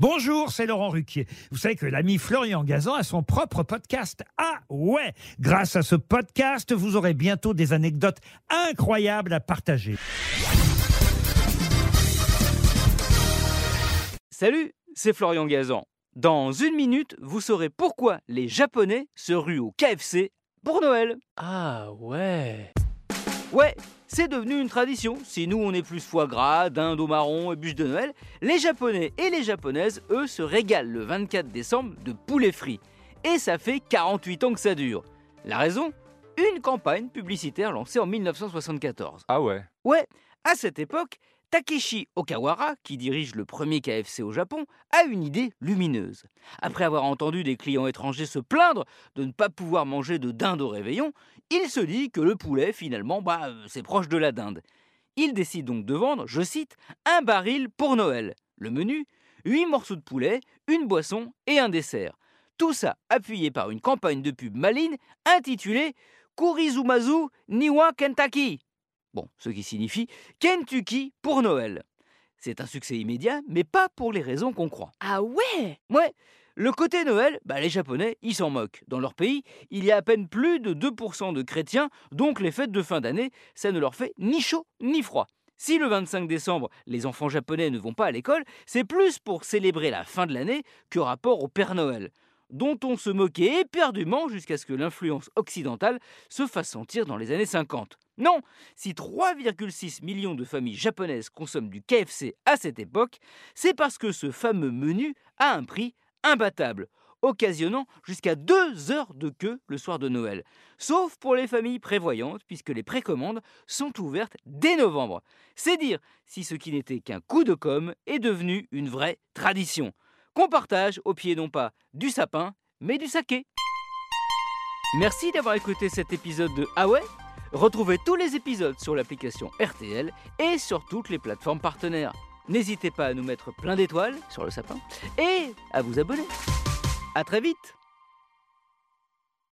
Bonjour, c'est Laurent Ruquier. Vous savez que l'ami Florian Gazan a son propre podcast. Ah ouais Grâce à ce podcast, vous aurez bientôt des anecdotes incroyables à partager. Salut, c'est Florian Gazan. Dans une minute, vous saurez pourquoi les Japonais se ruent au KFC pour Noël. Ah ouais. Ouais, c'est devenu une tradition. Si nous on est plus foie gras, dinde au marron et bûche de Noël, les Japonais et les Japonaises, eux, se régalent le 24 décembre de poulet frit. Et ça fait 48 ans que ça dure. La raison? Une campagne publicitaire lancée en 1974. Ah ouais. Ouais, à cette époque, Takeshi Okawara, qui dirige le premier KFC au Japon, a une idée lumineuse. Après avoir entendu des clients étrangers se plaindre de ne pas pouvoir manger de dinde au réveillon, il se dit que le poulet, finalement, bah, c'est proche de la dinde. Il décide donc de vendre, je cite, un baril pour Noël. Le menu 8 morceaux de poulet, une boisson et un dessert. Tout ça appuyé par une campagne de pub maline intitulée Kurizumazu Niwa Kentucky. Bon, ce qui signifie Kentucky pour Noël. C'est un succès immédiat, mais pas pour les raisons qu'on croit. Ah ouais? Ouais, le côté Noël, bah les Japonais, ils s'en moquent. Dans leur pays, il y a à peine plus de 2% de chrétiens, donc les fêtes de fin d'année, ça ne leur fait ni chaud ni froid. Si le 25 décembre, les enfants japonais ne vont pas à l'école, c'est plus pour célébrer la fin de l'année que rapport au Père Noël, dont on se moquait éperdument jusqu'à ce que l'influence occidentale se fasse sentir dans les années 50. Non, si 3,6 millions de familles japonaises consomment du KFC à cette époque, c'est parce que ce fameux menu a un prix imbattable, occasionnant jusqu'à deux heures de queue le soir de Noël. Sauf pour les familles prévoyantes, puisque les précommandes sont ouvertes dès novembre. C'est dire si ce qui n'était qu'un coup de com' est devenu une vraie tradition, qu'on partage au pied non pas du sapin, mais du saké. Merci d'avoir écouté cet épisode de Ah Retrouvez tous les épisodes sur l'application RTL et sur toutes les plateformes partenaires. N'hésitez pas à nous mettre plein d'étoiles sur le sapin et à vous abonner. À très vite